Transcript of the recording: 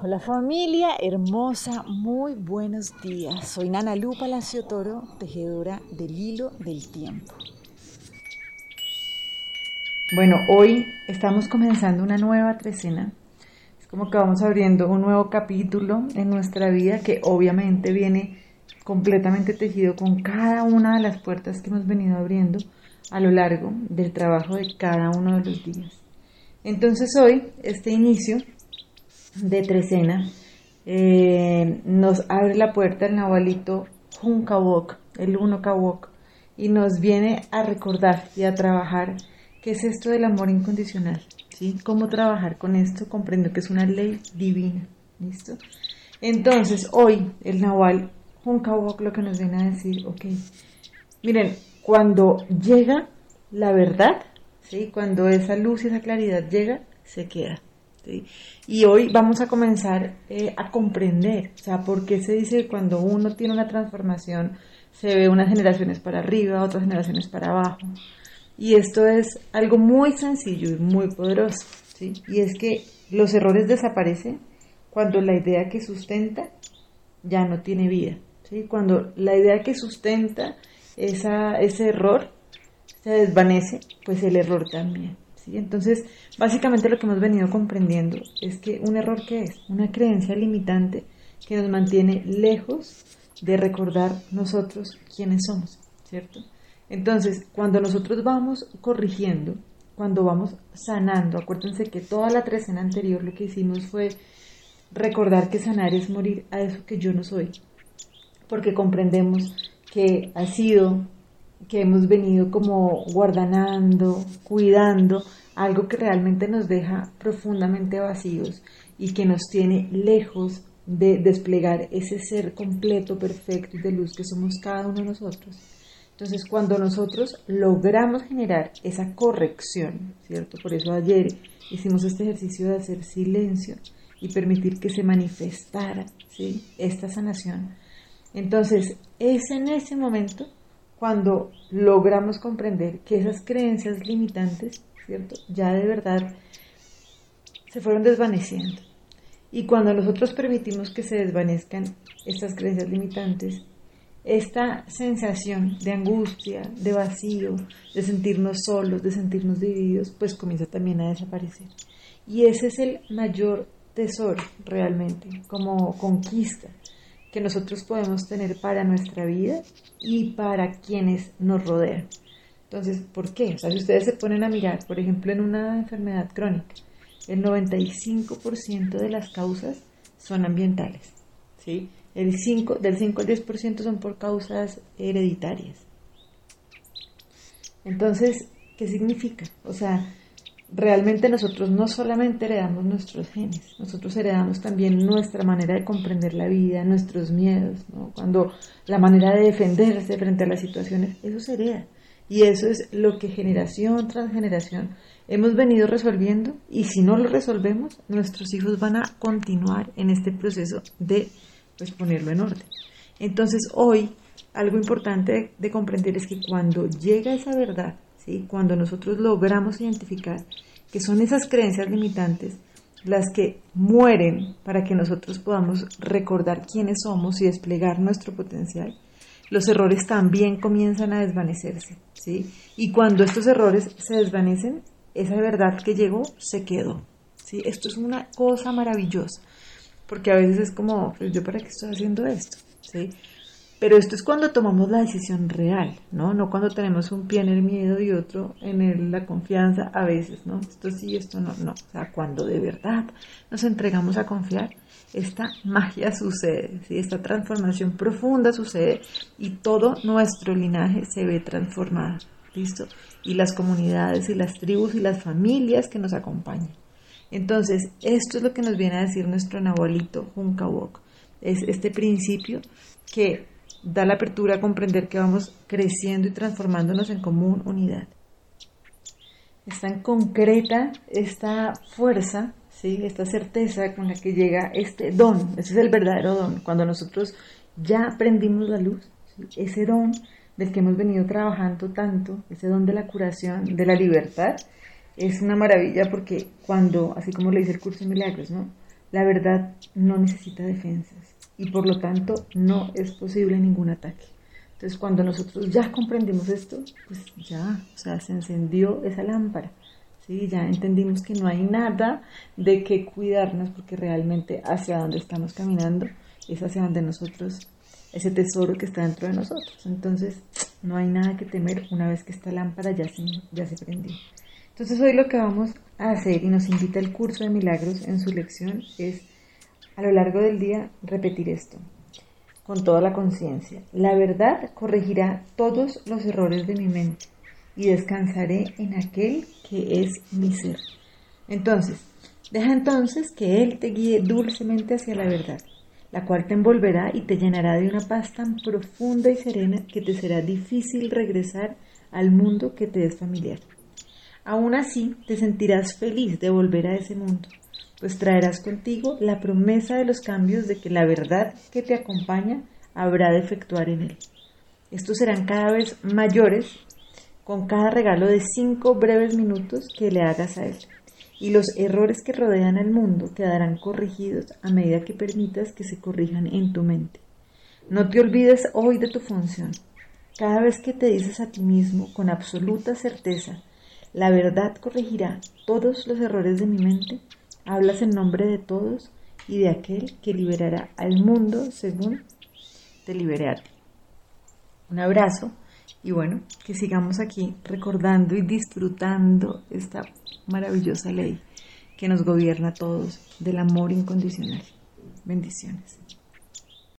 Hola familia hermosa, muy buenos días. Soy Nana Lu Palacio Toro, tejedora del hilo del tiempo. Bueno, hoy estamos comenzando una nueva trecena. Es como que vamos abriendo un nuevo capítulo en nuestra vida que obviamente viene completamente tejido con cada una de las puertas que hemos venido abriendo a lo largo del trabajo de cada uno de los días. Entonces hoy, este inicio de Trecena, eh, nos abre la puerta el Nahualito Junkawok, el Uno Kawok, y nos viene a recordar y a trabajar qué es esto del amor incondicional, ¿sí? Cómo trabajar con esto, comprendo que es una ley divina, ¿listo? Entonces, hoy el Nahual Junkawok lo que nos viene a decir, ok, miren, cuando llega la verdad, ¿sí? Cuando esa luz y esa claridad llega, se queda. Y hoy vamos a comenzar eh, a comprender, o sea, por qué se dice que cuando uno tiene una transformación se ve unas generaciones para arriba, otras generaciones para abajo. Y esto es algo muy sencillo y muy poderoso, ¿sí? Y es que los errores desaparecen cuando la idea que sustenta ya no tiene vida, ¿sí? Cuando la idea que sustenta esa, ese error se desvanece, pues el error también. Entonces, básicamente lo que hemos venido comprendiendo es que un error que es una creencia limitante que nos mantiene lejos de recordar nosotros quiénes somos, ¿cierto? Entonces, cuando nosotros vamos corrigiendo, cuando vamos sanando, acuérdense que toda la trecena anterior lo que hicimos fue recordar que sanar es morir a eso que yo no soy, porque comprendemos que ha sido que hemos venido como guardanando, cuidando, algo que realmente nos deja profundamente vacíos y que nos tiene lejos de desplegar ese ser completo, perfecto y de luz que somos cada uno de nosotros. Entonces, cuando nosotros logramos generar esa corrección, ¿cierto? Por eso ayer hicimos este ejercicio de hacer silencio y permitir que se manifestara, ¿sí? Esta sanación. Entonces, es en ese momento cuando logramos comprender que esas creencias limitantes, ¿cierto? Ya de verdad se fueron desvaneciendo. Y cuando nosotros permitimos que se desvanezcan estas creencias limitantes, esta sensación de angustia, de vacío, de sentirnos solos, de sentirnos divididos, pues comienza también a desaparecer. Y ese es el mayor tesoro realmente, como conquista, que nosotros podemos tener para nuestra vida y para quienes nos rodean. Entonces, ¿por qué? O sea, si ustedes se ponen a mirar, por ejemplo, en una enfermedad crónica, el 95% de las causas son ambientales, ¿sí? El 5, del 5 al 10% son por causas hereditarias. Entonces, ¿qué significa? O sea, realmente nosotros no solamente heredamos nuestros genes, nosotros heredamos también nuestra manera de comprender la vida, nuestros miedos, cuando la manera de defenderse frente a las situaciones, eso se hereda. Y eso es lo que generación tras generación hemos venido resolviendo y si no lo resolvemos, nuestros hijos van a continuar en este proceso de pues, ponerlo en orden. Entonces hoy algo importante de comprender es que cuando llega esa verdad, cuando nosotros logramos identificar que son esas creencias limitantes las que mueren para que nosotros podamos recordar quiénes somos y desplegar nuestro potencial, los errores también comienzan a desvanecerse. ¿sí? Y cuando estos errores se desvanecen, esa verdad que llegó se quedó. ¿sí? Esto es una cosa maravillosa, porque a veces es como, pues, ¿yo para qué estoy haciendo esto? ¿sí? Pero esto es cuando tomamos la decisión real, ¿no? No cuando tenemos un pie en el miedo y otro en la confianza a veces, ¿no? Esto sí, esto no, no. O sea, cuando de verdad nos entregamos a confiar, esta magia sucede. Esta transformación profunda sucede y todo nuestro linaje se ve transformado, ¿listo? Y las comunidades y las tribus y las familias que nos acompañan. Entonces, esto es lo que nos viene a decir nuestro nahualito Junkawok. Es este principio que da la apertura a comprender que vamos creciendo y transformándonos en común unidad. Es tan concreta esta fuerza, ¿sí? esta certeza con la que llega este don, ese es el verdadero don, cuando nosotros ya aprendimos la luz, ese don del que hemos venido trabajando tanto, ese don de la curación, de la libertad, es una maravilla porque cuando, así como le dice el curso de milagros, ¿no? La verdad no necesita defensas y por lo tanto no es posible ningún ataque. Entonces cuando nosotros ya comprendimos esto, pues ya, o sea, se encendió esa lámpara. ¿sí? Ya entendimos que no hay nada de qué cuidarnos porque realmente hacia donde estamos caminando es hacia donde nosotros, ese tesoro que está dentro de nosotros. Entonces no hay nada que temer una vez que esta lámpara ya se, ya se prendió. Entonces hoy lo que vamos a hacer y nos invita el curso de milagros en su lección es a lo largo del día repetir esto con toda la conciencia. La verdad corregirá todos los errores de mi mente y descansaré en aquel que es mi ser. Entonces, deja entonces que Él te guíe dulcemente hacia la verdad, la cual te envolverá y te llenará de una paz tan profunda y serena que te será difícil regresar al mundo que te es familiar. Aún así, te sentirás feliz de volver a ese mundo, pues traerás contigo la promesa de los cambios de que la verdad que te acompaña habrá de efectuar en él. Estos serán cada vez mayores con cada regalo de cinco breves minutos que le hagas a él. Y los errores que rodean al mundo quedarán corregidos a medida que permitas que se corrijan en tu mente. No te olvides hoy de tu función. Cada vez que te dices a ti mismo con absoluta certeza, la verdad corregirá todos los errores de mi mente. Hablas en nombre de todos y de aquel que liberará al mundo según te libere a ti. Un abrazo y bueno, que sigamos aquí recordando y disfrutando esta maravillosa ley que nos gobierna a todos del amor incondicional. Bendiciones.